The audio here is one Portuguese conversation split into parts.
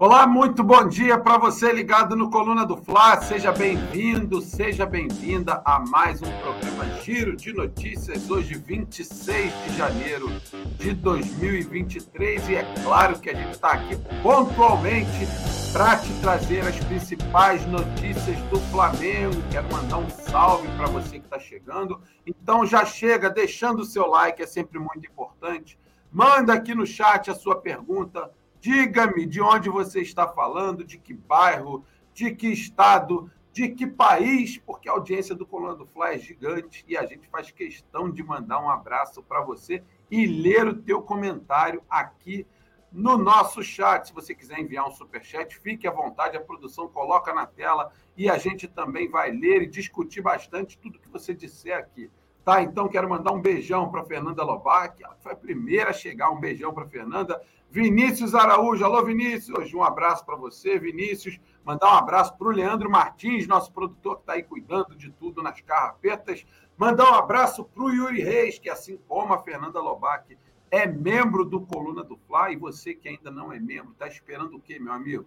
Olá, muito bom dia para você ligado no Coluna do Fla. Seja bem-vindo, seja bem-vinda a mais um programa Giro de Notícias, hoje 26 de janeiro de 2023. E é claro que a gente está aqui pontualmente para te trazer as principais notícias do Flamengo. Quero mandar um salve para você que está chegando. Então já chega deixando o seu like, é sempre muito importante. Manda aqui no chat a sua pergunta Diga-me de onde você está falando, de que bairro, de que estado, de que país, porque a audiência do Coluna do Fly é gigante e a gente faz questão de mandar um abraço para você e ler o teu comentário aqui no nosso chat. Se você quiser enviar um super chat, fique à vontade, a produção coloca na tela e a gente também vai ler e discutir bastante tudo que você disser aqui. Tá, então quero mandar um beijão para Fernanda Lobac, ela foi a primeira a chegar. Um beijão para Fernanda. Vinícius Araújo, alô Vinícius, um abraço para você, Vinícius. Mandar um abraço para o Leandro Martins, nosso produtor que está aí cuidando de tudo nas carrapetas. Mandar um abraço para o Yuri Reis, que assim como a Fernanda Lobac é membro do Coluna do Fla, e você que ainda não é membro, está esperando o quê, meu amigo?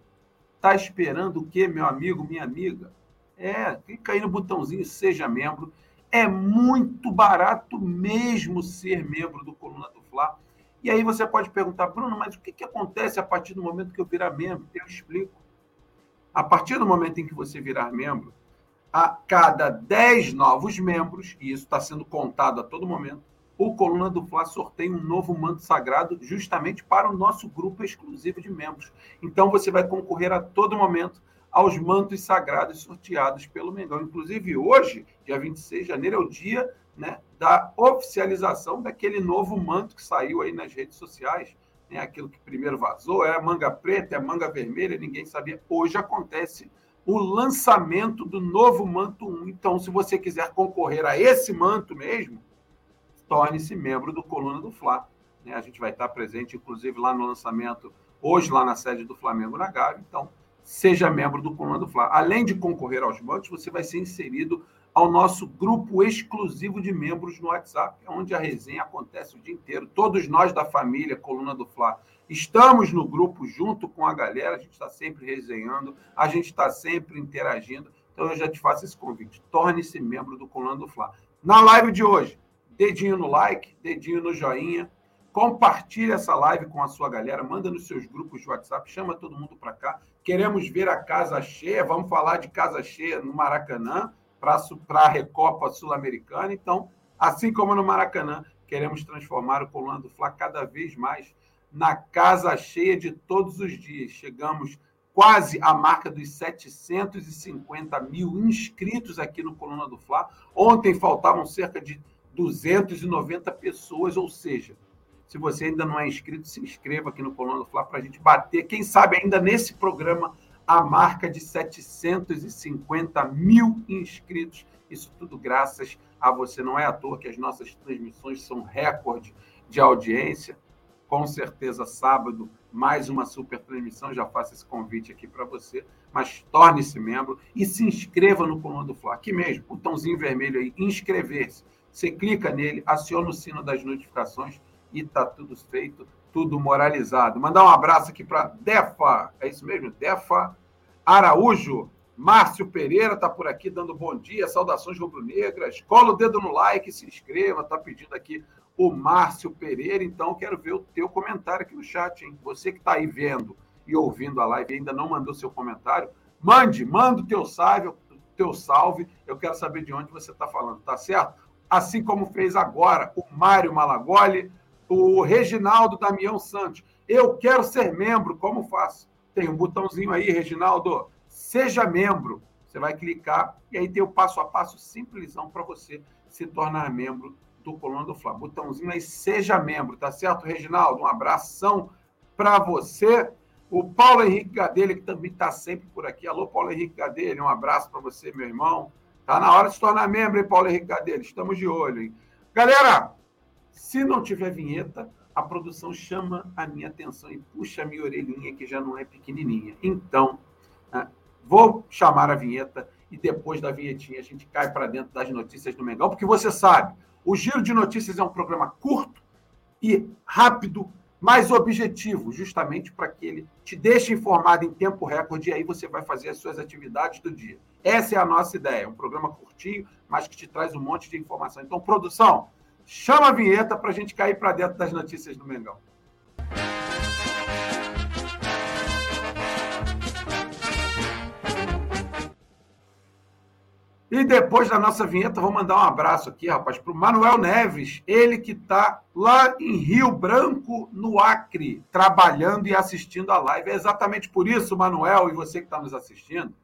Está esperando o quê, meu amigo, minha amiga? É, clica aí no botãozinho Seja Membro é muito barato mesmo ser membro do Coluna do Fla. E aí você pode perguntar, Bruno, mas o que, que acontece a partir do momento que eu virar membro? Eu explico. A partir do momento em que você virar membro, a cada 10 novos membros, e isso está sendo contado a todo momento, o Coluna do Fla sorteia um novo manto sagrado justamente para o nosso grupo exclusivo de membros. Então você vai concorrer a todo momento aos mantos sagrados sorteados pelo Mengão. Inclusive, hoje, dia 26 de janeiro, é o dia né, da oficialização daquele novo manto que saiu aí nas redes sociais. Né, aquilo que primeiro vazou, é a manga preta, é a manga vermelha, ninguém sabia. Hoje acontece o lançamento do novo manto 1. Então, se você quiser concorrer a esse manto mesmo, torne-se membro do Coluna do Fla. Né? A gente vai estar presente, inclusive, lá no lançamento, hoje, lá na sede do Flamengo na Gávea. Então, seja membro do Comando Fla. Além de concorrer aos bancos, você vai ser inserido ao nosso grupo exclusivo de membros no WhatsApp, onde a resenha acontece o dia inteiro. Todos nós da família Coluna do Fla estamos no grupo junto com a galera, a gente está sempre resenhando, a gente está sempre interagindo. Então eu já te faço esse convite. Torne-se membro do Coluna do Fla. Na live de hoje, dedinho no like, dedinho no joinha, Compartilhe essa live com a sua galera, manda nos seus grupos de WhatsApp, chama todo mundo para cá. Queremos ver a casa cheia, vamos falar de casa cheia no Maracanã para a Recopa Sul-Americana. Então, assim como no Maracanã, queremos transformar o Coluna do Fla cada vez mais na casa cheia de todos os dias. Chegamos quase à marca dos 750 mil inscritos aqui no Coluna do Fla. Ontem faltavam cerca de 290 pessoas, ou seja, se você ainda não é inscrito, se inscreva aqui no Coluna do Fla para a gente bater, quem sabe ainda nesse programa, a marca de 750 mil inscritos. Isso tudo graças a você. Não é à toa que as nossas transmissões são recorde de audiência. Com certeza, sábado, mais uma super transmissão. Já faço esse convite aqui para você. Mas torne-se membro e se inscreva no Coluna do Fla. Aqui mesmo, botãozinho vermelho aí, inscrever-se. Você clica nele, aciona o sino das notificações e está tudo feito, tudo moralizado. Mandar um abraço aqui para Defa, é isso mesmo? Defa Araújo. Márcio Pereira está por aqui dando bom dia, saudações rubro-negras. Cola o dedo no like, se inscreva, está pedindo aqui o Márcio Pereira. Então, quero ver o teu comentário aqui no chat, hein? Você que está aí vendo e ouvindo a live e ainda não mandou seu comentário, mande, manda o teu salve, teu salve. Eu quero saber de onde você está falando, tá certo? Assim como fez agora o Mário Malagoli, o Reginaldo Damião Santos. Eu quero ser membro, como faço? Tem um botãozinho aí, Reginaldo. Seja membro. Você vai clicar e aí tem o passo a passo simplesão para você se tornar membro do Coluna do Fla. Botãozinho aí, seja membro, tá certo, Reginaldo? Um abração para você. O Paulo Henrique Gadelha, que também está sempre por aqui. Alô, Paulo Henrique Gadelha, um abraço para você, meu irmão. Tá na hora de se tornar membro, hein, Paulo Henrique Gadelha? Estamos de olho, hein? Galera, se não tiver vinheta, a produção chama a minha atenção e puxa a minha orelhinha, que já não é pequenininha. Então, né, vou chamar a vinheta e depois da vinhetinha a gente cai para dentro das notícias do Mengão, porque você sabe, o Giro de Notícias é um programa curto e rápido, mais objetivo, justamente para que ele te deixe informado em tempo recorde e aí você vai fazer as suas atividades do dia. Essa é a nossa ideia, um programa curtinho, mas que te traz um monte de informação. Então, produção, chama a vinheta para a gente cair para dentro das notícias do Mengão. E depois da nossa vinheta, vou mandar um abraço aqui, rapaz, para o Manuel Neves, ele que está lá em Rio Branco, no Acre, trabalhando e assistindo a live. É exatamente por isso, Manuel, e você que está nos assistindo,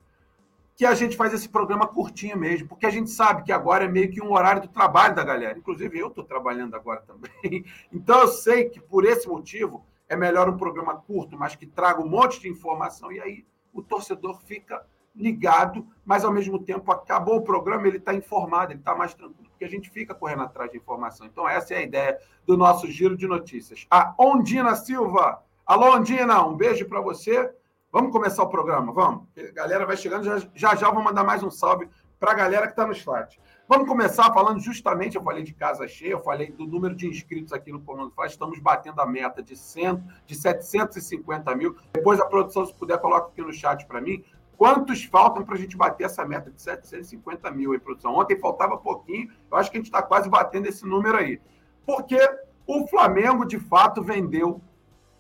que a gente faz esse programa curtinho mesmo, porque a gente sabe que agora é meio que um horário do trabalho da galera. Inclusive, eu estou trabalhando agora também. Então, eu sei que por esse motivo é melhor um programa curto, mas que traga um monte de informação, e aí o torcedor fica ligado, mas ao mesmo tempo acabou o programa, ele está informado, ele está mais tranquilo, porque a gente fica correndo atrás de informação. Então, essa é a ideia do nosso giro de notícias. A Ondina Silva. Alô, Ondina, um beijo para você. Vamos começar o programa, vamos. A galera vai chegando, já já, já vou mandar mais um salve para a galera que está no chat. Vamos começar falando justamente, eu falei de casa cheia, eu falei do número de inscritos aqui no Comando Faz, estamos batendo a meta de, 100, de 750 mil. Depois a produção, se puder, coloca aqui no chat para mim. Quantos faltam para a gente bater essa meta de 750 mil em produção? Ontem faltava pouquinho, eu acho que a gente está quase batendo esse número aí. Porque o Flamengo, de fato, vendeu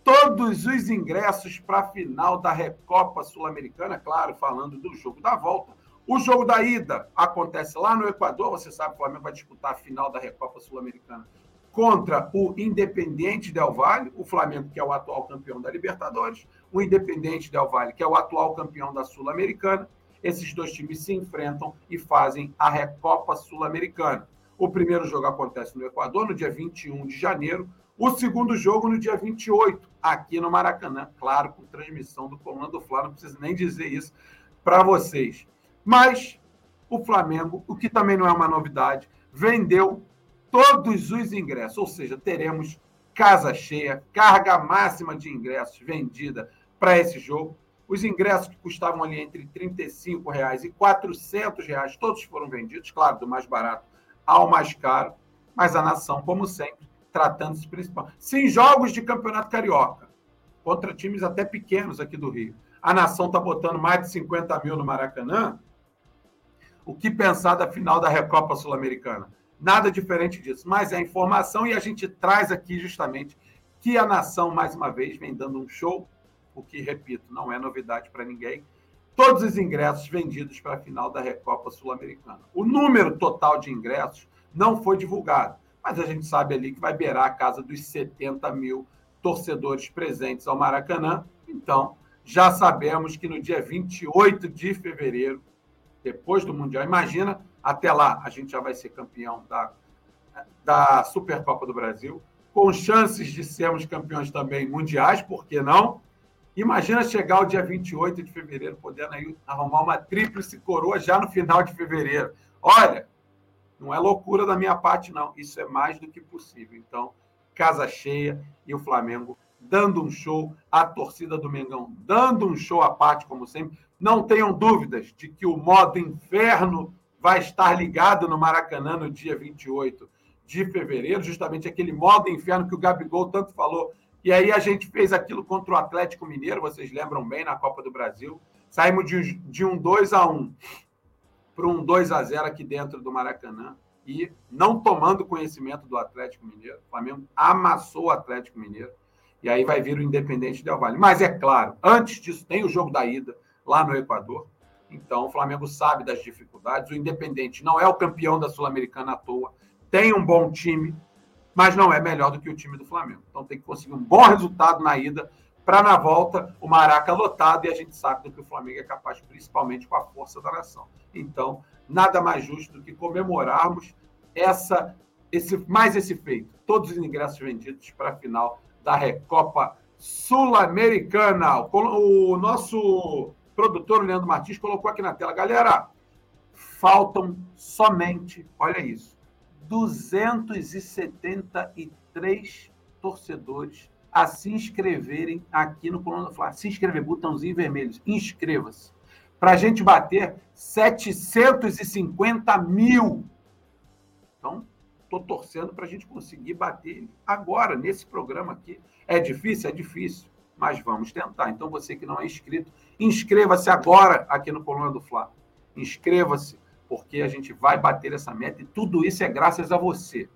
todos os ingressos para a final da Recopa Sul-Americana, claro, falando do jogo da volta. O jogo da ida acontece lá no Equador, você sabe que o Flamengo vai disputar a final da Recopa Sul-Americana contra o Independente Del Valle, o Flamengo, que é o atual campeão da Libertadores, o Independente Del Valle, que é o atual campeão da Sul-Americana. Esses dois times se enfrentam e fazem a Recopa Sul-Americana. O primeiro jogo acontece no Equador, no dia 21 de janeiro. O segundo jogo, no dia 28, aqui no Maracanã. Claro, com transmissão do Comando do Flá, não preciso nem dizer isso para vocês. Mas o Flamengo, o que também não é uma novidade, vendeu todos os ingressos, ou seja, teremos casa cheia, carga máxima de ingressos vendida para esse jogo. Os ingressos que custavam ali entre R$ reais e R$ reais, todos foram vendidos, claro, do mais barato ao mais caro, mas a nação, como sempre, tratando-se principal. Sem jogos de campeonato carioca, contra times até pequenos aqui do Rio. A nação está botando mais de 50 mil no Maracanã. O que pensar da final da Recopa Sul-Americana? Nada diferente disso. Mas é informação e a gente traz aqui justamente que a nação, mais uma vez, vem dando um show, o que, repito, não é novidade para ninguém. Todos os ingressos vendidos para a final da Recopa Sul-Americana. O número total de ingressos não foi divulgado, mas a gente sabe ali que vai beirar a casa dos 70 mil torcedores presentes ao Maracanã. Então, já sabemos que no dia 28 de fevereiro, depois do Mundial, imagina até lá, a gente já vai ser campeão da, da Supercopa do Brasil, com chances de sermos campeões também mundiais, por que não? Imagina chegar o dia 28 de fevereiro, podendo aí arrumar uma tríplice coroa já no final de fevereiro. Olha, não é loucura da minha parte, não. Isso é mais do que possível. Então, casa cheia e o Flamengo dando um show, a torcida do Mengão dando um show à parte, como sempre. Não tenham dúvidas de que o modo inferno vai estar ligado no Maracanã no dia 28 de fevereiro, justamente aquele modo inferno que o Gabigol tanto falou. E aí a gente fez aquilo contra o Atlético Mineiro, vocês lembram bem, na Copa do Brasil. Saímos de, de um 2 a 1 para um 2 a 0 aqui dentro do Maracanã e não tomando conhecimento do Atlético Mineiro. O Flamengo amassou o Atlético Mineiro. E aí vai vir o Independente Del Valle. Mas é claro, antes disso tem o jogo da ida lá no Equador. Então, o Flamengo sabe das dificuldades. O Independente não é o campeão da Sul-Americana à toa. Tem um bom time, mas não é melhor do que o time do Flamengo. Então, tem que conseguir um bom resultado na ida para, na volta, o Maraca lotado. E a gente sabe do que o Flamengo é capaz, principalmente com a força da nação. Então, nada mais justo do que comemorarmos essa, esse, mais esse feito. Todos os ingressos vendidos para a final da Recopa Sul-Americana. O nosso produtor Leandro Martins colocou aqui na tela. Galera, faltam somente, olha isso, 273 torcedores a se inscreverem aqui no Coluna Fla. Se inscrever, botãozinho vermelho, inscreva-se. Para a gente bater 750 mil. Então, estou torcendo para a gente conseguir bater agora, nesse programa aqui. É difícil? É difícil, mas vamos tentar. Então, você que não é inscrito, inscreva-se agora aqui no Coluna do Fla. Inscreva-se, porque a gente vai bater essa meta e tudo isso é graças a você.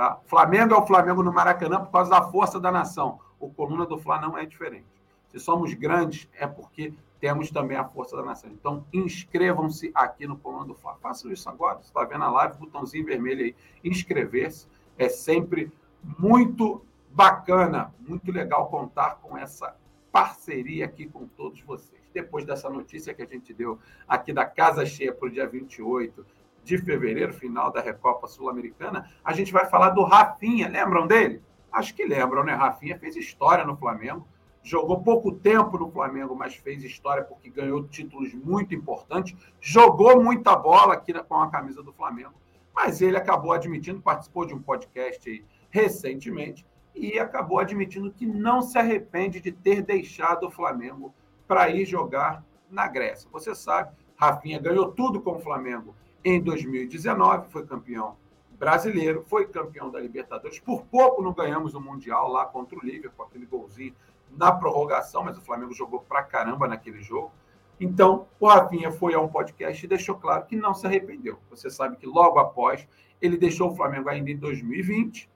Tá? Flamengo é o Flamengo no Maracanã por causa da força da nação. O Coluna do Fla não é diferente. Se somos grandes, é porque temos também a força da nação. Então, inscrevam-se aqui no Coluna do Fla. Façam isso agora. Você está vendo a live, botãozinho vermelho aí, inscrever-se. É sempre muito bacana, muito legal contar com essa parceria aqui com todos vocês. Depois dessa notícia que a gente deu aqui da Casa Cheia para o dia 28 de fevereiro, final da Recopa Sul-Americana, a gente vai falar do Rafinha. Lembram dele? Acho que lembram, né? Rafinha fez história no Flamengo jogou pouco tempo no Flamengo, mas fez história porque ganhou títulos muito importantes, jogou muita bola aqui com a camisa do Flamengo, mas ele acabou admitindo, participou de um podcast recentemente, e acabou admitindo que não se arrepende de ter deixado o Flamengo para ir jogar na Grécia. Você sabe, Rafinha ganhou tudo com o Flamengo em 2019, foi campeão brasileiro, foi campeão da Libertadores. Por pouco não ganhamos o Mundial lá contra o Liverpool, aquele golzinho na prorrogação, mas o Flamengo jogou pra caramba naquele jogo. Então, o Rafinha foi a um podcast e deixou claro que não se arrependeu. Você sabe que logo após, ele deixou o Flamengo ainda em 2020,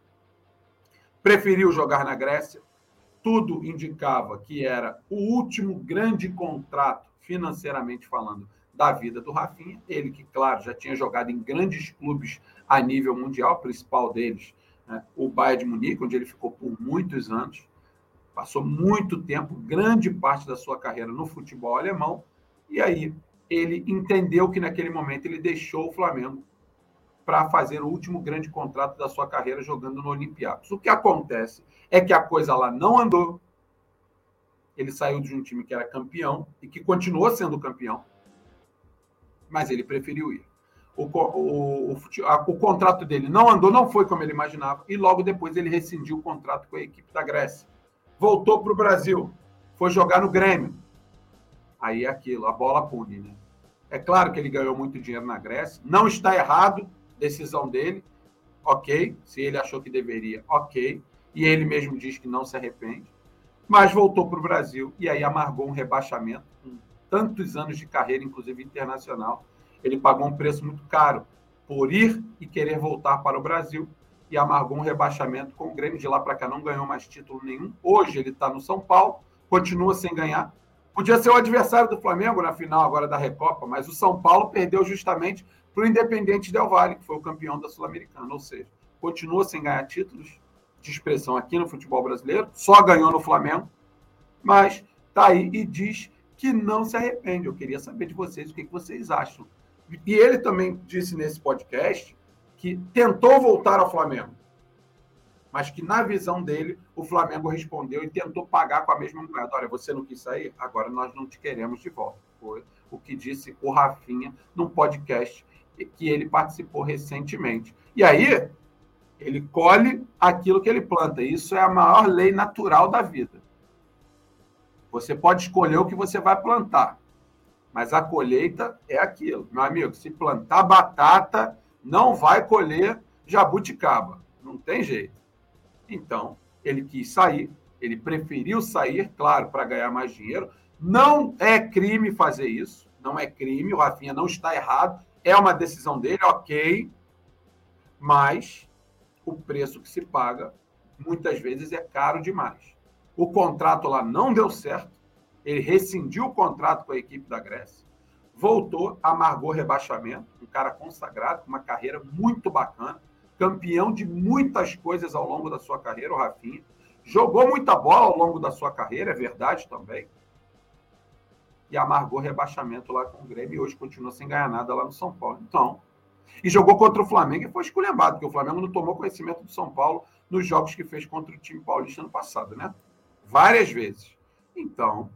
preferiu jogar na Grécia. Tudo indicava que era o último grande contrato, financeiramente falando, da vida do Rafinha. Ele que, claro, já tinha jogado em grandes clubes a nível mundial, o principal deles, né, o Bayern de Munique, onde ele ficou por muitos anos. Passou muito tempo, grande parte da sua carreira no futebol alemão, e aí ele entendeu que naquele momento ele deixou o Flamengo para fazer o último grande contrato da sua carreira jogando no Olympiacos. O que acontece é que a coisa lá não andou. Ele saiu de um time que era campeão e que continuou sendo campeão, mas ele preferiu ir. O, o, o, o, contrato dele não andou, não foi como ele imaginava, e logo depois ele rescindiu o contrato com a equipe da Grécia voltou para o Brasil, foi jogar no Grêmio. Aí é aquilo, a bola pune, né? É claro que ele ganhou muito dinheiro na Grécia, não está errado, decisão dele, ok. Se ele achou que deveria, ok. E ele mesmo diz que não se arrepende. Mas voltou para o Brasil e aí amargou um rebaixamento tantos anos de carreira, inclusive internacional. Ele pagou um preço muito caro por ir e querer voltar para o Brasil e amargou um rebaixamento com o Grêmio. De lá para cá não ganhou mais título nenhum. Hoje ele está no São Paulo, continua sem ganhar. Podia ser o adversário do Flamengo na final agora da Recopa, mas o São Paulo perdeu justamente para o Independente Del Valle, que foi o campeão da Sul-Americana. Ou seja, continua sem ganhar títulos de expressão aqui no futebol brasileiro, só ganhou no Flamengo, mas está aí e diz que não se arrepende. Eu queria saber de vocês o que vocês acham. E ele também disse nesse podcast que tentou voltar ao Flamengo, mas que na visão dele o Flamengo respondeu e tentou pagar com a mesma moeda. Olha, você não quis sair, agora nós não te queremos de volta. Foi o que disse o Rafinha num podcast que ele participou recentemente. E aí ele colhe aquilo que ele planta. Isso é a maior lei natural da vida. Você pode escolher o que você vai plantar, mas a colheita é aquilo. Meu amigo, se plantar batata, não vai colher jabuticaba. Não tem jeito. Então, ele quis sair, ele preferiu sair, claro, para ganhar mais dinheiro. Não é crime fazer isso, não é crime, o Rafinha não está errado, é uma decisão dele, ok, mas o preço que se paga muitas vezes é caro demais. O contrato lá não deu certo, ele rescindiu o contrato com a equipe da Grécia voltou, amargou rebaixamento, um cara consagrado, com uma carreira muito bacana, campeão de muitas coisas ao longo da sua carreira, o Rafinha. Jogou muita bola ao longo da sua carreira, é verdade também. E amargou rebaixamento lá com o Grêmio e hoje continua sem ganhar nada lá no São Paulo. Então, e jogou contra o Flamengo e foi esculhambado, porque o Flamengo não tomou conhecimento do São Paulo nos jogos que fez contra o time paulista ano passado, né? Várias vezes. Então,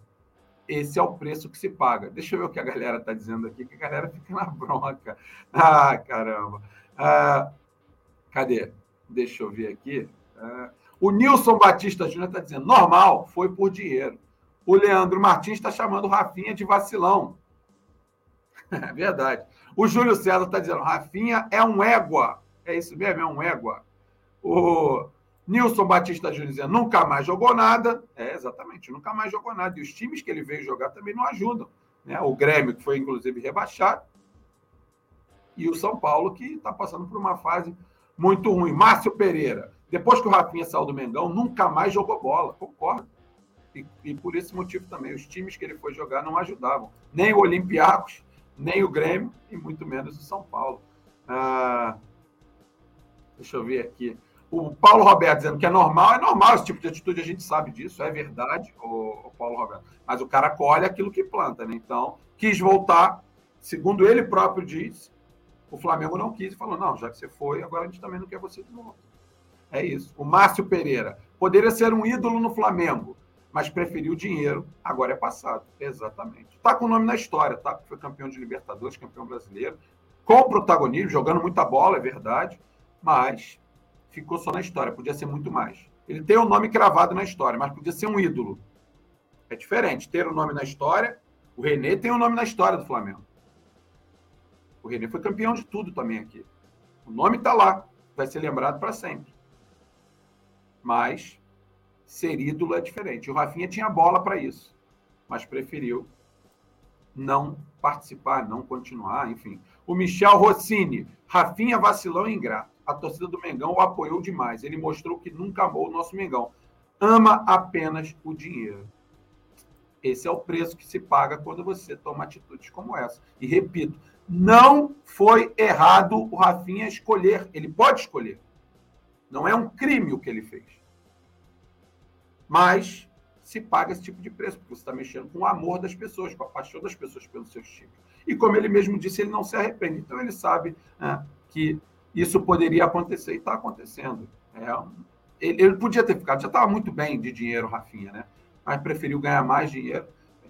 esse é o preço que se paga. Deixa eu ver o que a galera está dizendo aqui, que a galera fica na bronca. Ah, caramba. Ah, cadê? Deixa eu ver aqui. Ah, o Nilson Batista Júnior está dizendo: normal, foi por dinheiro. O Leandro Martins está chamando o Rafinha de vacilão. É verdade. O Júlio César está dizendo: Rafinha é um égua. É isso mesmo, é um égua. O Nilson Batista Júnior nunca mais jogou nada. É, exatamente, nunca mais jogou nada. E os times que ele veio jogar também não ajudam. Né? O Grêmio, que foi inclusive rebaixado, e o São Paulo, que está passando por uma fase muito ruim. Márcio Pereira, depois que o Rafinha saiu do Mengão, nunca mais jogou bola. Concordo. E, e, por esse motivo também, os times que ele foi jogar não ajudavam. Nem o Olympiacos, nem o Grêmio, e muito menos o São Paulo. Ah, deixa eu ver aqui. O Paulo Roberto dizendo que é normal, é normal esse tipo de atitude, a gente sabe disso, é verdade, o, Paulo Roberto. Mas o cara colhe aquilo que planta, né? Então, quis voltar, segundo ele próprio diz, o Flamengo não quis e falou: não, já que você foi, agora a gente também não quer você de novo. É isso. O Márcio Pereira poderia ser um ídolo no Flamengo, mas preferiu o dinheiro, agora é passado. Exatamente. Está com o nome na história, tá? Foi campeão de Libertadores, campeão brasileiro, com protagonismo, jogando muita bola, é verdade, mas ficou só na história, podia ser muito mais. Ele tem o um nome cravado na história, mas podia ser um ídolo. É diferente ter o um nome na história. O Renê tem o um nome na história do Flamengo. O Renê foi campeão de tudo também aqui. O nome está lá, vai ser lembrado para sempre. Mas ser ídolo é diferente. O Rafinha tinha bola para isso, mas preferiu não participar, não continuar, enfim. O Michel Rossini, Rafinha vacilão e ingrato. A torcida do Mengão o apoiou demais. Ele mostrou que nunca amou o nosso Mengão. Ama apenas o dinheiro. Esse é o preço que se paga quando você toma atitudes como essa. E repito, não foi errado o Rafinha escolher. Ele pode escolher. Não é um crime o que ele fez. Mas se paga esse tipo de preço, porque você está mexendo com o amor das pessoas, com a paixão das pessoas pelos seus times. E como ele mesmo disse, ele não se arrepende. Então ele sabe né, que isso poderia acontecer e está acontecendo. É, ele, ele, podia ter ficado, já estava muito bem de dinheiro, Rafinha, né? Mas preferiu ganhar mais dinheiro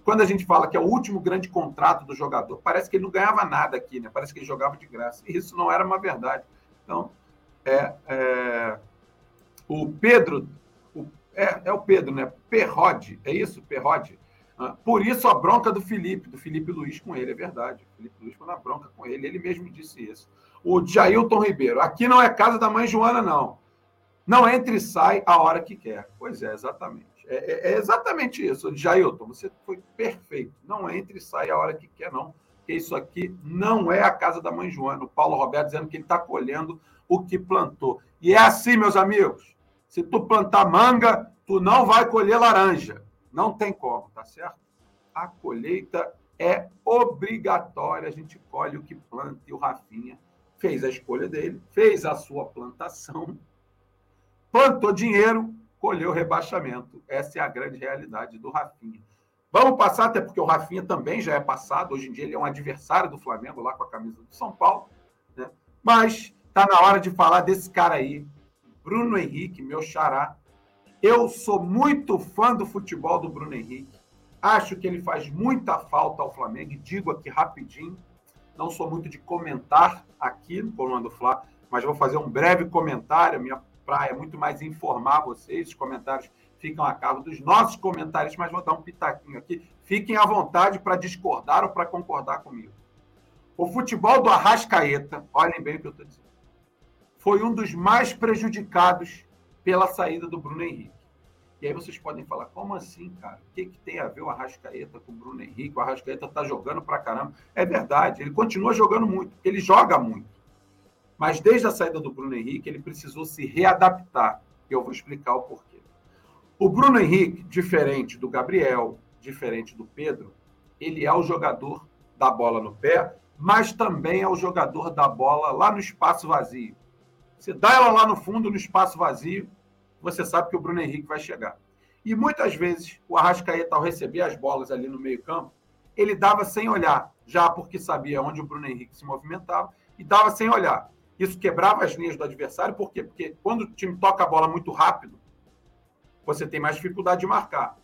quando a gente fala que é o último grande contrato do jogador, parece que ele não ganhava nada aqui, né? Parece que ele jogava de graça. E isso não era uma verdade. Então, é, é o Pedro, o, é, é, o Pedro, né? Perrode, é isso? Perrode. Ah, por isso a bronca do Felipe, do Felipe Luiz com ele, é verdade. O Felipe Luiz foi na bronca com ele, ele mesmo disse isso. O Jailton Ribeiro, aqui não é casa da mãe Joana, não. Não entra e sai a hora que quer. Pois é, exatamente. É, é, é, exatamente isso. Jailton, você foi perfeito. Não entre e sai a hora que quer, não. Porque isso aqui não é a casa da mãe Joana. O Paulo Roberto dizendo que ele está colhendo o que plantou. E é assim, meus amigos. Se tu plantar manga, tu não vai colher laranja. Não tem como, tá certo? A colheita é obrigatória. A gente colhe o que planta. E o Rafinha fez a escolha dele, fez a sua plantação, plantou dinheiro, colheu rebaixamento. Essa é a grande realidade do Rafinha. Vamos passar, até porque o Rafinha também já é passado. Hoje em dia ele é um adversário do Flamengo, lá com a camisa do São Paulo. Né? Mas está na hora de falar desse cara aí, Bruno Henrique, meu xará. Eu sou muito fã do futebol do Bruno Henrique. Acho que ele faz muita falta ao Flamengo. E digo aqui rapidinho, não sou muito de comentar aqui no Coluna do Fla, mas vou fazer um breve comentário. Minha praia, muito mais informar vocês. Os comentários ficam a cargo dos nossos comentários, mas vou dar um pitaquinho aqui. Fiquem à vontade para discordar ou para concordar comigo. O futebol do Arrascaeta, olhem bem o que eu estou dizendo, foi um dos mais prejudicados pela saída do Bruno Henrique. E aí vocês podem falar, como assim, cara? O que, que tem a ver o Arrascaeta com o Bruno Henrique? O Arrascaeta está jogando para caramba. É verdade, ele continua jogando muito, ele joga muito. Mas desde a saída do Bruno Henrique, ele precisou se readaptar. E eu vou explicar o porquê. O Bruno Henrique, diferente do Gabriel, diferente do Pedro, ele é o jogador da bola no pé, mas também é o jogador da bola lá no espaço vazio. Você dá ela lá no fundo, no espaço vazio, você sabe que o Bruno Henrique vai chegar. E muitas vezes o Arrascaeta, ao receber as bolas ali no meio-campo, ele dava sem olhar, já porque sabia onde o Bruno Henrique se movimentava, e dava sem olhar. Isso quebrava as linhas do adversário, por quê? Porque quando o time toca a bola muito rápido, você tem mais dificuldade de marcar.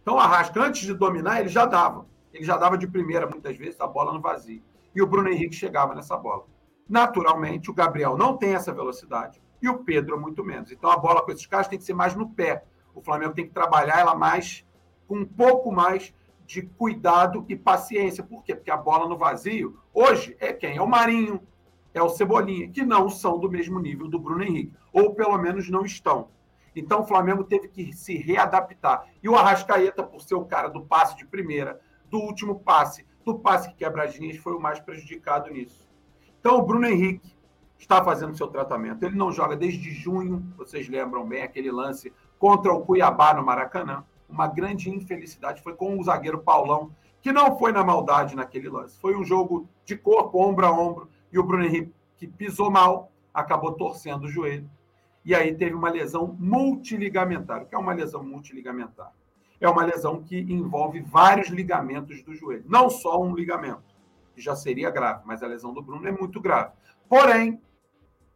Então, o Arrasca, antes de dominar, ele já dava. Ele já dava de primeira, muitas vezes, a bola no vazio. E o Bruno Henrique chegava nessa bola. Naturalmente, o Gabriel não tem essa velocidade e o Pedro muito menos. Então, a bola com esses caras tem que ser mais no pé. O Flamengo tem que trabalhar ela mais, com um pouco mais de cuidado e paciência. Por quê? Porque a bola no vazio, hoje, é quem? É o Marinho, é o Cebolinha, que não são do mesmo nível do Bruno Henrique, ou pelo menos não estão. Então o Flamengo teve que se readaptar. E o Arrascaeta, por ser o cara do passe de primeira, do último passe, do passe que quebra as linhas, foi o mais prejudicado nisso. Então o Bruno Henrique está fazendo seu tratamento. Ele não joga desde junho, vocês lembram bem aquele lance contra o Cuiabá no Maracanã. Uma grande infelicidade foi com o zagueiro Paulão, que não foi na maldade naquele lance. Foi um jogo de corpo, ombro a ombro, e o Bruno Henrique, que pisou mal, acabou torcendo o joelho. E aí teve uma lesão multiligamentar. O que é uma lesão multiligamentar? É uma lesão que envolve vários ligamentos do joelho, não só um ligamento, que já seria grave, mas a lesão do Bruno é muito grave. Porém,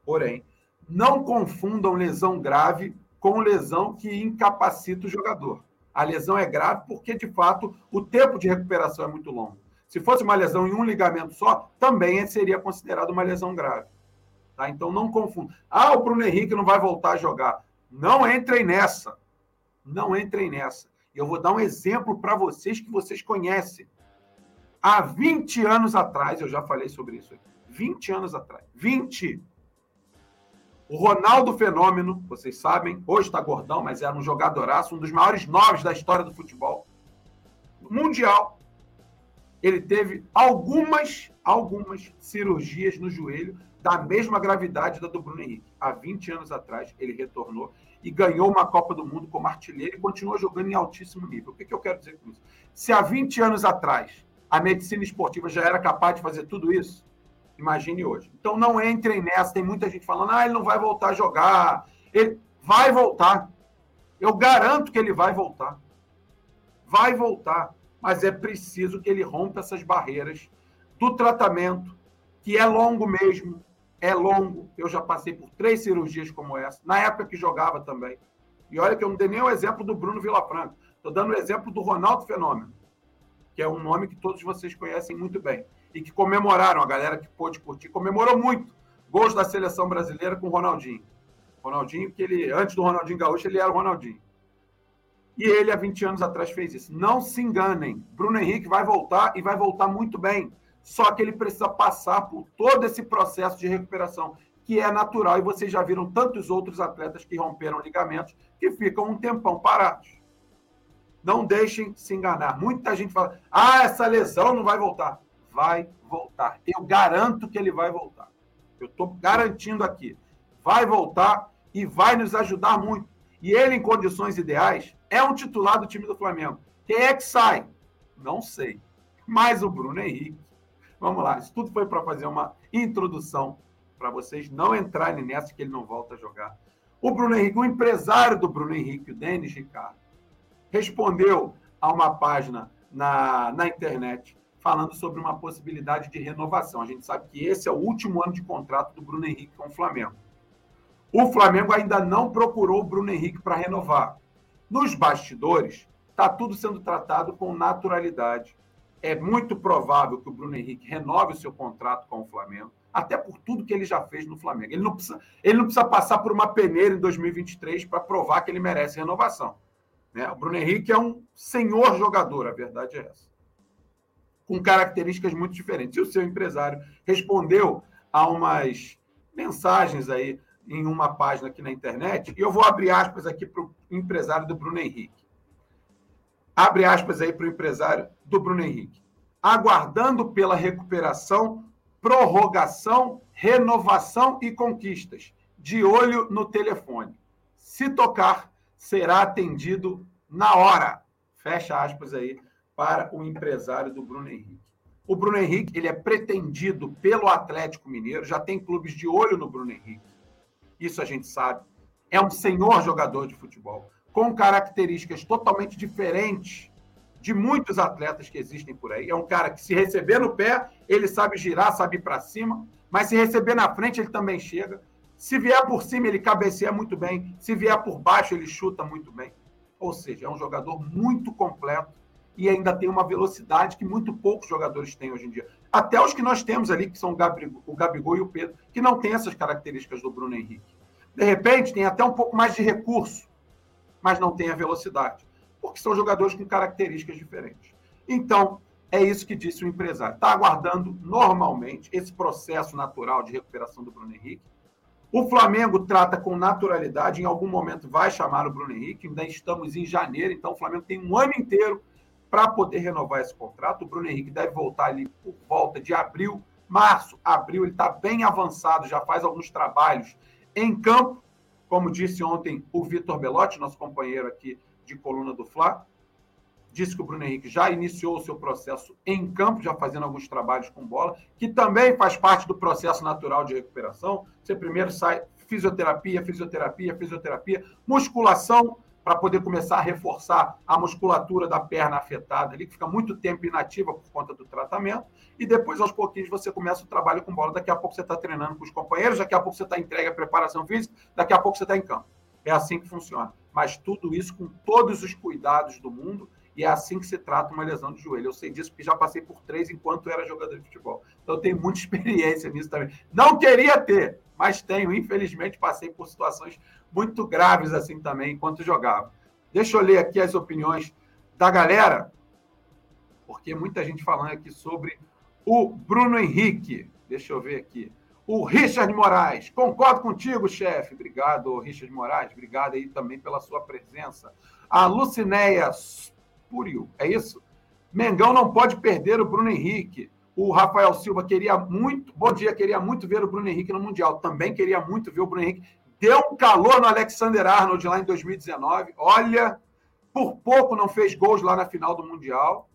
porém, não confundam lesão grave com lesão que incapacita o jogador. A lesão é grave porque, de fato, o tempo de recuperação é muito longo. Se fosse uma lesão em um ligamento só, também seria considerado uma lesão grave. Tá? Então não confunda. Ah, o Bruno Henrique não vai voltar a jogar. Não entrem nessa. Não entrem nessa. Eu vou dar um exemplo para vocês que vocês conhecem. Há 20 anos atrás, eu já falei sobre isso aqui. 20 anos atrás. 20. O Ronaldo Fenômeno, vocês sabem, hoje está gordão, mas era um jogadoraço, um dos maiores noves da história do futebol mundial. Ele teve algumas, algumas cirurgias no joelho da mesma gravidade da do Bruno Henrique. Há 20 anos atrás, ele retornou e ganhou uma Copa do Mundo como artilheiro e continuou jogando em altíssimo nível. O que, que eu quero dizer com isso? Se há 20 anos atrás a medicina esportiva já era capaz de fazer tudo isso, Imagine hoje. Então não entrem nessa. Tem muita gente falando, ah, ele não vai voltar a jogar. Ele vai voltar. Eu garanto que ele vai voltar. Vai voltar. Mas é preciso que ele rompa essas barreiras do tratamento, que é longo mesmo. É longo. Eu já passei por três cirurgias como essa, na época que jogava também. E olha que eu não dei nem o exemplo do Bruno Vilafranca. Estou dando o exemplo do Ronaldo Fenômeno, que é um nome que todos vocês conhecem muito bem e que comemoraram, a galera que pôde curtir, comemorou muito gols da seleção brasileira com o Ronaldinho. Ronaldinho, que ele, antes do Ronaldinho Gaúcho, ele era o Ronaldinho. E ele, há 20 anos atrás, fez isso. Não se enganem. Bruno Henrique vai voltar e vai voltar muito bem. Só que ele precisa passar por todo esse processo de recuperação, que é natural. E vocês já viram tantos outros atletas que romperam ligamentos que ficam um tempão parados. Não deixem se enganar. Muita gente fala: ah, essa lesão não vai voltar vai voltar. Eu garanto que ele vai voltar. Eu estou garantindo aqui. Vai voltar e vai nos ajudar muito. E ele, em condições ideais, é um titular do time do Flamengo. Quem é que sai? Não sei. Mas o Bruno Henrique. Vamos lá, isso tudo foi para fazer uma introdução para vocês não entrarem nessa que ele não volta a jogar. O Bruno Henrique, o empresário do Bruno Henrique, o Denis Ricardo, respondeu a uma página na, na internet falando sobre uma possibilidade de renovação. A gente sabe que esse é o último ano de contrato do Bruno Henrique com o Flamengo. O Flamengo ainda não procurou o Bruno Henrique para renovar. Nos bastidores, está tudo sendo tratado com naturalidade. É muito provável que o Bruno Henrique renove o seu contrato com o Flamengo, até por tudo que ele já fez no Flamengo. Ele não precisa, ele não precisa passar por uma peneira em 2023 para provar que ele merece renovação. Né? O Bruno Henrique é um senhor jogador, a verdade é essa com características muito diferentes. E o seu empresário respondeu a umas mensagens aí em uma página aqui na internet, e eu vou abrir aspas aqui para o empresário do Bruno Henrique. Abre aspas aí para o empresário do Bruno Henrique. Aguardando pela recuperação, prorrogação, renovação e conquistas. De olho no telefone. Se tocar, será atendido na hora. Fecha aspas aí para o empresário do Bruno Henrique. O Bruno Henrique ele é pretendido pelo Atlético Mineiro, já tem clubes de olho no Bruno Henrique. Isso a gente sabe. É um senhor jogador de futebol, com características totalmente diferentes de muitos atletas que existem por aí. É um cara que, se receber no pé, ele sabe girar, sabe ir para cima, mas se receber na frente, ele também chega. Se vier por cima, ele cabeceia muito bem. Se vier por baixo, ele chuta muito bem. Ou seja, é um jogador muito completo e ainda tem uma velocidade que muito poucos jogadores têm hoje em dia. Até os que nós temos ali, que são o Gabigol, e o Pedro, que não têm essas características do Bruno Henrique. De repente, tem até um pouco mais de recurso, mas não tem a velocidade, porque são jogadores com características diferentes. Então, é isso que disse o empresário. Está aguardando normalmente esse processo natural de recuperação do Bruno Henrique. O Flamengo trata com naturalidade, em algum momento vai chamar o Bruno Henrique, ainda estamos em janeiro, então o Flamengo tem um ano inteiro para poder renovar esse contrato. O Bruno Henrique deve voltar ali por volta de abril, março, abril, ele está bem avançado, já faz alguns trabalhos em campo, como disse ontem o Vitor Belotti, nosso companheiro aqui de coluna do Fla, disse que o Bruno Henrique já iniciou o seu processo em campo, já fazendo alguns trabalhos com bola, que também faz parte do processo natural de recuperação. Você primeiro sai fisioterapia, fisioterapia, fisioterapia, musculação, para poder começar a reforçar a musculatura da perna afetada ali, que fica muito tempo inativa por conta do tratamento, e depois, aos pouquinhos, você começa o trabalho com bola. Daqui a pouco você está treinando com os companheiros, daqui a pouco você está entregue à preparação física, daqui a pouco você está em campo. É assim que funciona. Mas tudo isso com todos os cuidados do mundo e é assim que se trata uma lesão de joelho. Eu sei disso porque já passei por três enquanto era jogador de futebol. Então, tenho muita experiência nisso também. Não queria ter, mas tenho. Infelizmente, passei por situações muito graves assim também enquanto jogava. Deixa eu ler aqui as opiniões da galera, porque muita gente falando aqui sobre o Bruno Henrique. Deixa eu ver aqui. O Richard Moraes. Concordo contigo, chefe. Obrigado, Richard Moraes. Obrigado aí também pela sua presença. A Lucinéia Puriu, é isso? Mengão não pode perder o Bruno Henrique. O Rafael Silva queria muito, bom dia, queria muito ver o Bruno Henrique no Mundial. Também queria muito ver o Bruno Henrique. Deu um calor no Alexander Arnold lá em 2019. Olha, por pouco não fez gols lá na final do Mundial.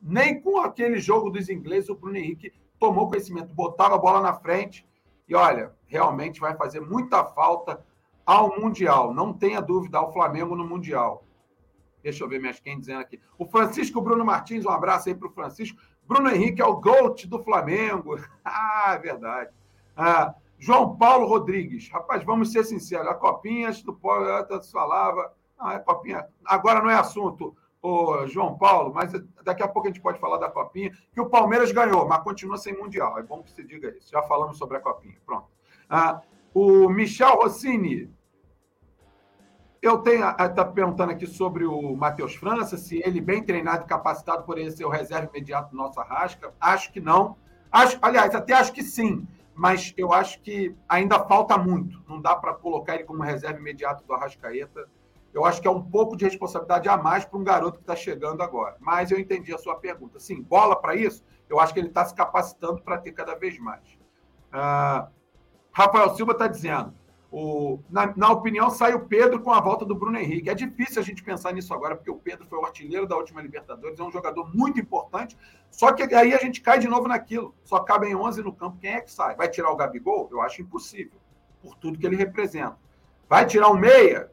Nem com aquele jogo dos ingleses o Bruno Henrique tomou conhecimento, botava a bola na frente. E olha, realmente vai fazer muita falta ao Mundial. Não tenha dúvida ao Flamengo no Mundial. Deixa eu ver minhas quem dizendo aqui. O Francisco Bruno Martins, um abraço aí para o Francisco. Bruno Henrique é o GOAT do Flamengo. ah, é verdade. Ah, João Paulo Rodrigues. Rapaz, vamos ser sinceros. A Copinha, do Paulo falava. Ah, é Copinha. Agora não é assunto, o João Paulo, mas daqui a pouco a gente pode falar da Copinha, que o Palmeiras ganhou, mas continua sem Mundial. É bom que se diga isso. Já falamos sobre a Copinha. Pronto. Ah, o Michel Rossini. Eu tenho está perguntando aqui sobre o Matheus França, se ele bem treinado e capacitado ele ser o reserva imediato do nosso Arrasca. Acho que não. Acho, aliás, até acho que sim, mas eu acho que ainda falta muito. Não dá para colocar ele como reserva imediato do Arrascaeta. Eu acho que é um pouco de responsabilidade a mais para um garoto que está chegando agora. Mas eu entendi a sua pergunta. Sim, bola para isso, eu acho que ele está se capacitando para ter cada vez mais. Uh, Rafael Silva está dizendo: o, na, na, opinião, sai o Pedro com a volta do Bruno Henrique. É difícil a gente pensar nisso agora, porque o Pedro foi o artilheiro da última Libertadores, é um jogador muito importante. Só que aí a gente cai de novo naquilo. Só cabem 11 no campo, quem é que sai? Vai tirar o Gabigol? Eu acho impossível, por tudo que ele representa. Vai tirar o meia?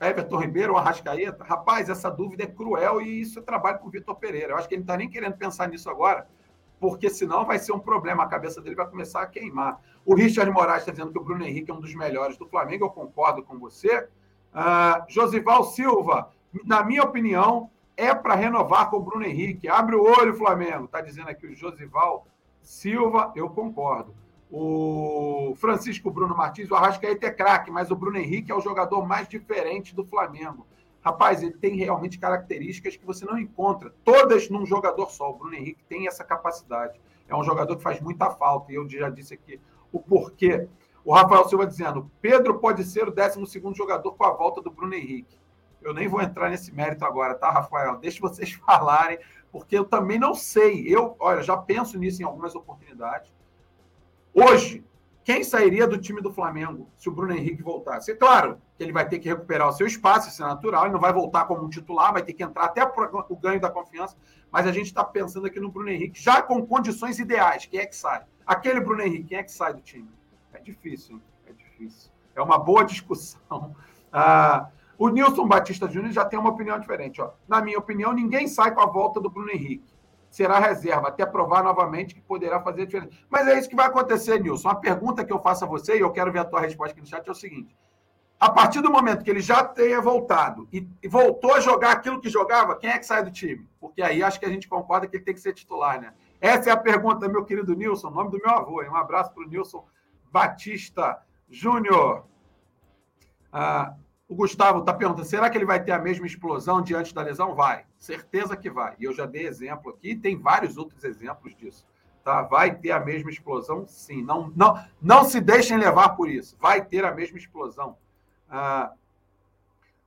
Everton Ribeiro ou Arrascaeta? Rapaz, essa dúvida é cruel e isso é trabalho com o Vitor Pereira. Eu acho que ele não está nem querendo pensar nisso agora, porque senão vai ser um problema, a cabeça dele vai começar a queimar. O Richard Moraes está dizendo que o Bruno Henrique é um dos melhores do Flamengo, eu concordo com você. Uh, Josival Silva, na minha opinião, é para renovar com o Bruno Henrique. Abre o olho, Flamengo. Está dizendo aqui o Josival Silva, eu concordo. O Francisco Bruno Martins, o Arrascaeta é craque, mas o Bruno Henrique é o jogador mais diferente do Flamengo. Rapaz, ele tem realmente características que você não encontra, todas num jogador só. O Bruno Henrique tem essa capacidade. É um jogador que faz muita falta, e eu já disse aqui o porquê. O Rafael Silva dizendo: Pedro pode ser o 12 jogador com a volta do Bruno Henrique. Eu nem vou entrar nesse mérito agora, tá, Rafael? Deixa vocês falarem, porque eu também não sei. Eu, olha, já penso nisso em algumas oportunidades. Hoje, quem sairia do time do Flamengo se o Bruno Henrique voltasse? É claro que ele vai ter que recuperar o seu espaço, isso é natural, ele não vai voltar como um titular, vai ter que entrar até o ganho da confiança, mas a gente está pensando aqui no Bruno Henrique, já com condições ideais, quem é que sai? Aquele Bruno Henrique, quem é que sai do time? É difícil, hein? é difícil. É uma boa discussão. Ah, o Nilson Batista Júnior já tem uma opinião diferente. Ó. Na minha opinião, ninguém sai com a volta do Bruno Henrique será reserva, até provar novamente que poderá fazer diferença. Mas é isso que vai acontecer, Nilson. A pergunta que eu faço a você, e eu quero ver a tua resposta aqui no chat, é o seguinte. A partir do momento que ele já tenha voltado e, voltou a jogar aquilo que jogava, quem é que sai do time? Porque aí acho que a gente concorda que ele tem que ser titular, né? Essa é a pergunta, meu querido Nilson, nome do meu avô. Hein? Um abraço para o Nilson Batista Júnior. Ah, o Gustavo está perguntando: será que ele vai ter a mesma explosão diante da lesão? Vai, certeza que vai. E eu já dei exemplo aqui, tem vários outros exemplos disso. tá? Vai ter a mesma explosão, sim. Não, não, não se deixem levar por isso. Vai ter a mesma explosão. Ah,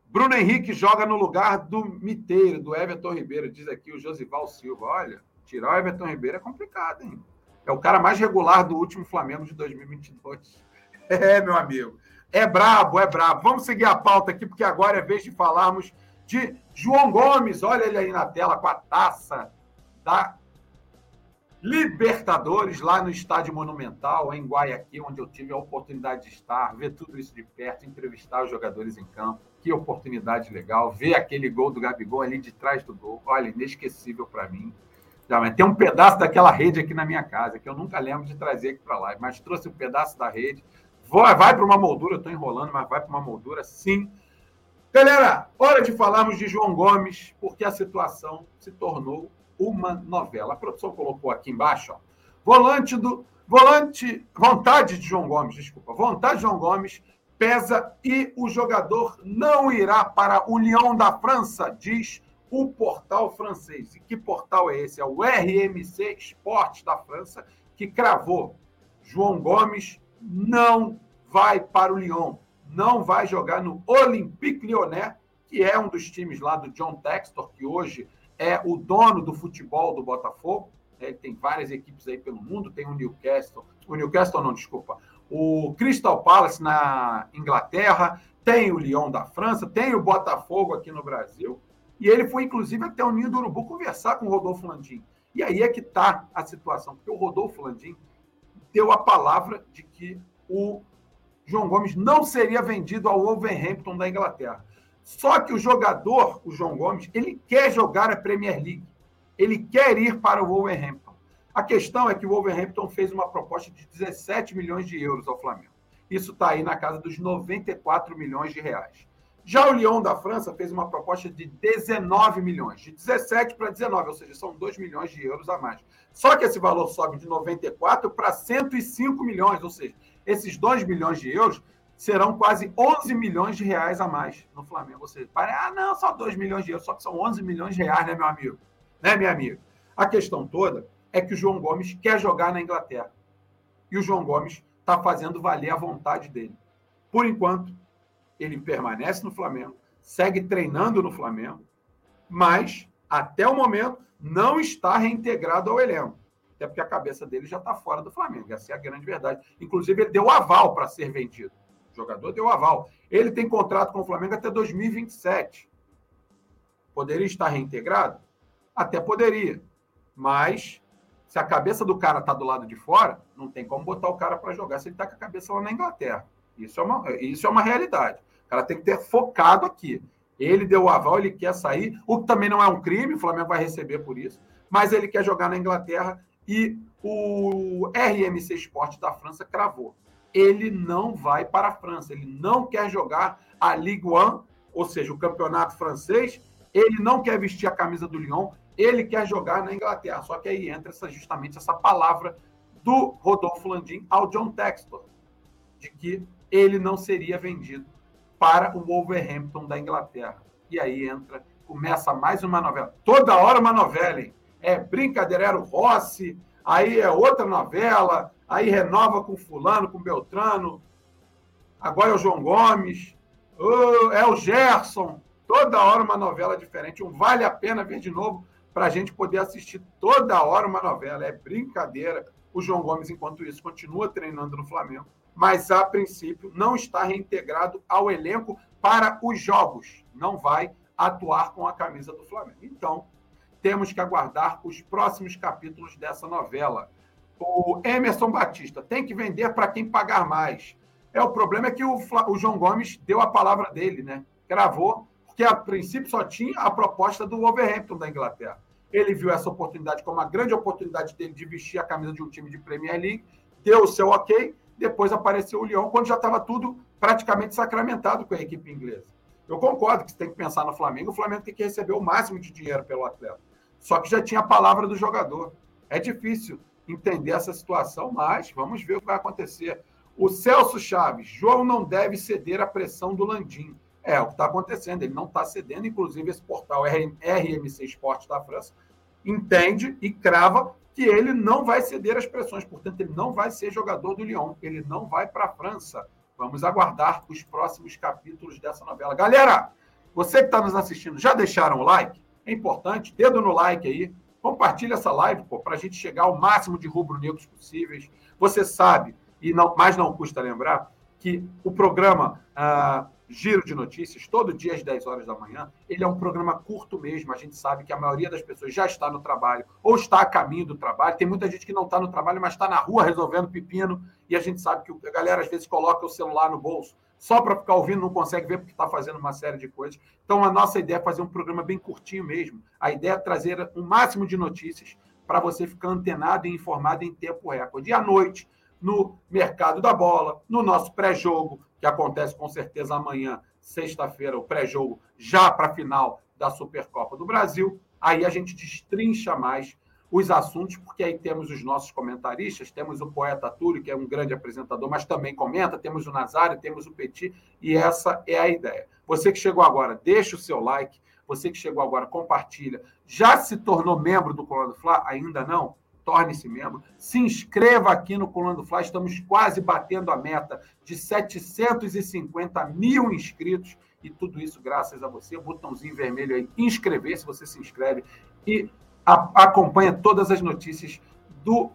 Bruno Henrique joga no lugar do Miteiro, do Everton Ribeiro, diz aqui o Josival Silva. Olha, tirar o Everton Ribeiro é complicado, hein? É o cara mais regular do último Flamengo de 2022. É, meu amigo. É brabo, é brabo. Vamos seguir a pauta aqui, porque agora é vez de falarmos de João Gomes. Olha ele aí na tela com a taça da Libertadores, lá no Estádio Monumental, em Guayaquil, onde eu tive a oportunidade de estar, ver tudo isso de perto, entrevistar os jogadores em campo. Que oportunidade legal. Ver aquele gol do Gabigol ali de trás do gol. Olha, inesquecível para mim. Tem um pedaço daquela rede aqui na minha casa, que eu nunca lembro de trazer aqui para lá, mas trouxe um pedaço da rede. Vai, vai para uma moldura, estou enrolando, mas vai para uma moldura, sim. Galera, hora de falarmos de João Gomes, porque a situação se tornou uma novela. A produção colocou aqui embaixo, ó, volante do volante, vontade de João Gomes, desculpa, vontade de João Gomes pesa e o jogador não irá para o Lyon da França, diz o portal francês. E que portal é esse? É o RMC Esportes da França, que cravou João Gomes não vai para o Lyon, não vai jogar no Olympique Lyonnais, que é um dos times lá do John Textor, que hoje é o dono do futebol do Botafogo. Ele tem várias equipes aí pelo mundo, tem o Newcastle, o Newcastle não, desculpa, o Crystal Palace na Inglaterra, tem o Lyon da França, tem o Botafogo aqui no Brasil, e ele foi, inclusive, até o Ninho do Urubu conversar com o Rodolfo Landim. E aí é que está a situação, porque o Rodolfo Landim deu a palavra de que o João Gomes não seria vendido ao Wolverhampton da Inglaterra. Só que o jogador, o João Gomes, ele quer jogar a Premier League. Ele quer ir para o Wolverhampton. A questão é que o Wolverhampton fez uma proposta de 17 milhões de euros ao Flamengo. Isso está aí na casa dos 94 milhões de reais. Já o Lyon da França fez uma proposta de 19 milhões, de 17 para 19, ou seja, são 2 milhões de euros a mais. Só que esse valor sobe de 94 para 105 milhões, ou seja, esses 2 milhões de euros serão quase 11 milhões de reais a mais no Flamengo. Ou seja, ah, não, só 2 milhões de euros, só que são 11 milhões de reais, né, meu amigo? Né, minha amiga? A questão toda é que o João Gomes quer jogar na Inglaterra. E o João Gomes está fazendo valer a vontade dele. Por enquanto, ele permanece no Flamengo, segue treinando no Flamengo, mas, até o momento, não está reintegrado ao elenco. Até porque a cabeça dele já está fora do Flamengo. Essa é a grande verdade. Inclusive, ele deu aval para ser vendido jogador deu aval. Ele tem contrato com o Flamengo até 2027. Poderia estar reintegrado? Até poderia. Mas se a cabeça do cara está do lado de fora, não tem como botar o cara para jogar se ele está com a cabeça lá na Inglaterra. Isso é, uma, isso é uma realidade. Cara tem que ter focado aqui. Ele deu o aval, ele quer sair, o que também não é um crime, o Flamengo vai receber por isso, mas ele quer jogar na Inglaterra e o RMC Esporte da França cravou ele não vai para a França, ele não quer jogar a Ligue 1, ou seja, o campeonato francês, ele não quer vestir a camisa do Lyon, ele quer jogar na Inglaterra. Só que aí entra essa, justamente essa palavra do Rodolfo Landim ao John Textor, de que ele não seria vendido para o Wolverhampton da Inglaterra. E aí entra, começa mais uma novela. Toda hora uma novela, hein? É brincadeira, era o Rossi, aí é outra novela, aí renova com fulano, com Beltrano, agora é o João Gomes, é o Gerson, toda hora uma novela diferente. Um vale a pena ver de novo para a gente poder assistir toda hora uma novela. É brincadeira. O João Gomes, enquanto isso, continua treinando no Flamengo, mas a princípio não está reintegrado ao elenco para os jogos. Não vai atuar com a camisa do Flamengo. Então, temos que aguardar os próximos capítulos dessa novela o Emerson Batista tem que vender para quem pagar mais. É o problema é que o, o, João Gomes deu a palavra dele, né? Gravou, porque a princípio só tinha a proposta do Wolverhampton da Inglaterra. Ele viu essa oportunidade como uma grande oportunidade dele de vestir a camisa de um time de Premier League, deu o seu ok, depois apareceu o Lyon, quando já estava tudo praticamente sacramentado com a equipe inglesa. Eu concordo que você tem que pensar no Flamengo, o Flamengo tem que receber o máximo de dinheiro pelo atleta. Só que já tinha a palavra do jogador. É difícil entender essa situação, mas vamos ver o que vai acontecer. O Celso Chaves, João não deve ceder à pressão do Landim. É o que está acontecendo, ele não está cedendo, inclusive esse portal RMC Esporte da França entende e crava que ele não vai ceder às pressões, portanto, ele não vai ser jogador do Lyon, ele não vai para a França. Vamos aguardar os próximos capítulos dessa novela. Galera, você que está nos assistindo, já deixaram o like? É importante, dedo no like aí, compartilha essa live, para a gente chegar ao máximo de rubro-negros possíveis. Você sabe, e não, mais não custa lembrar, que o programa ah, Giro de Notícias, todo dia às 10 horas da manhã. Ele é um programa curto mesmo. A gente sabe que a maioria das pessoas já está no trabalho ou está a caminho do trabalho. Tem muita gente que não está no trabalho, mas está na rua resolvendo pepino. E a gente sabe que a galera às vezes coloca o celular no bolso só para ficar ouvindo, não consegue ver porque está fazendo uma série de coisas. Então, a nossa ideia é fazer um programa bem curtinho mesmo. A ideia é trazer o um máximo de notícias para você ficar antenado e informado em tempo recorde. E à noite, no mercado da bola, no nosso pré-jogo, que acontece com certeza amanhã, sexta-feira, o pré-jogo, já para a final da Supercopa do Brasil. Aí a gente destrincha mais os assuntos, porque aí temos os nossos comentaristas, temos o poeta Túlio, que é um grande apresentador, mas também comenta, temos o Nazário, temos o Petit, e essa é a ideia. Você que chegou agora, deixa o seu like, você que chegou agora, compartilha. Já se tornou membro do Coluna do Fla? Ainda não? Torne-se membro, se inscreva aqui no Coluna do Fla, estamos quase batendo a meta de 750 mil inscritos, e tudo isso graças a você, botãozinho vermelho aí, inscrever-se, você se inscreve e a, acompanha todas as notícias do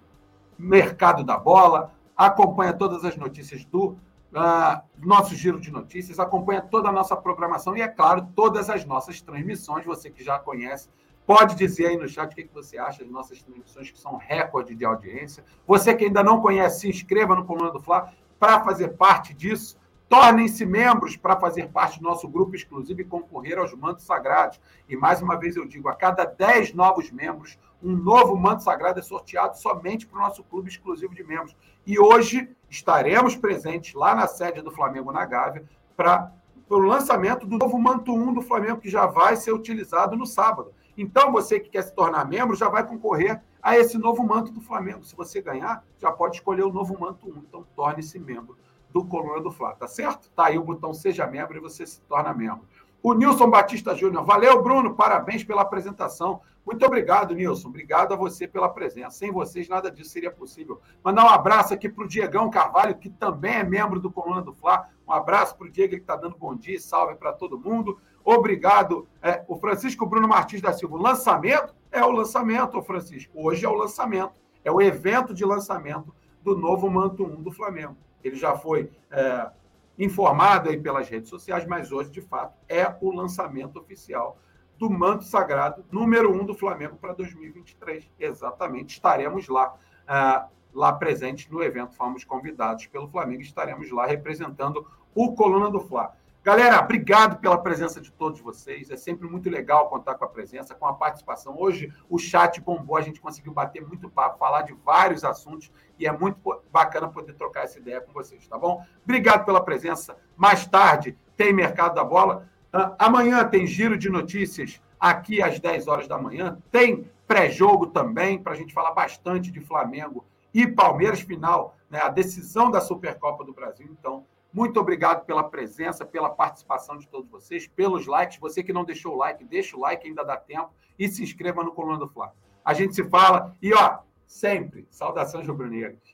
mercado da bola, acompanha todas as notícias do uh, nosso giro de notícias, acompanha toda a nossa programação e, é claro, todas as nossas transmissões, você que já conhece, Pode dizer aí no chat o que você acha das nossas transmissões, que são recorde de audiência. Você que ainda não conhece, se inscreva no Coluna do Fla para fazer parte disso. Tornem-se membros para fazer parte do nosso grupo exclusivo e concorrer aos mantos sagrados. E mais uma vez eu digo: a cada 10 novos membros, um novo manto sagrado é sorteado somente para o nosso clube exclusivo de membros. E hoje estaremos presentes lá na sede do Flamengo na Gávea para o lançamento do novo manto 1 do Flamengo, que já vai ser utilizado no sábado. Então, você que quer se tornar membro já vai concorrer a esse novo manto do Flamengo. Se você ganhar, já pode escolher o novo manto 1. Então, torne-se membro do Coluna do Fla, tá certo? Tá aí o botão Seja Membro e você se torna membro. O Nilson Batista Júnior. Valeu, Bruno. Parabéns pela apresentação. Muito obrigado, Nilson. Obrigado a você pela presença. Sem vocês, nada disso seria possível. Mandar um abraço aqui para o Diegão Carvalho, que também é membro do Coluna do Fla. Um abraço para o Diego, que está dando bom dia. Salve para todo mundo. Obrigado. É, o Francisco Bruno Martins da Silva. Lançamento é o lançamento, Francisco. Hoje é o lançamento. É o evento de lançamento do novo Manto 1 do Flamengo. Ele já foi é, informado aí pelas redes sociais, mas hoje, de fato, é o lançamento oficial do Manto Sagrado número 1 do Flamengo para 2023. Exatamente. Estaremos lá. É, lá presentes no evento, fomos convidados pelo Flamengo, estaremos lá representando o Coluna do Fla. Galera, obrigado pela presença de todos vocês. É sempre muito legal contar com a presença, com a participação. Hoje o chat bombou, a gente conseguiu bater muito papo, falar de vários assuntos e é muito bacana poder trocar essa ideia com vocês, tá bom? Obrigado pela presença. Mais tarde tem Mercado da Bola. Ah, amanhã tem giro de notícias aqui às 10 horas da manhã. Tem pré-jogo também, para a gente falar bastante de Flamengo e Palmeiras final, né, a decisão da Supercopa do Brasil. Então, muito obrigado pela presença, pela participação de todos vocês, pelos likes. Você que não deixou o like, deixa o like, ainda dá tempo. E se inscreva no Coluna do Fla. A gente se fala e, ó, sempre, saudações rubro-negras.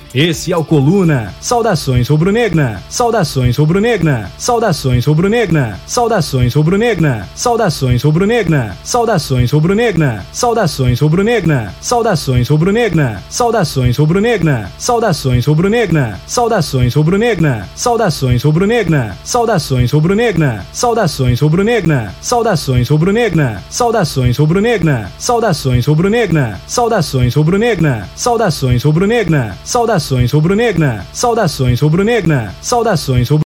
Esse é o Coluna. Saudações rubro-negra. Saudações rubro-negra. Saudações rubro-negra. Saudações rubro-negra. Saudações rubro-negra. Saudações rubro-negra. Saudações rubro-negra. Saudações rubro-negra. Saudações rubro-negra. Saudações rubro-negra. Saudações rubro-negra. Saudações rubro-negra. Saudações rubro-negra. Saudações rubro-negra. Saudações rubro-negra. Saudações rubro-negra. Saudações rubro-negra. Saudações rubro-negra. Saudações rubro-negra. Saudações rubro-negra. Saudações rubro-negra. Saudações rubro-negra.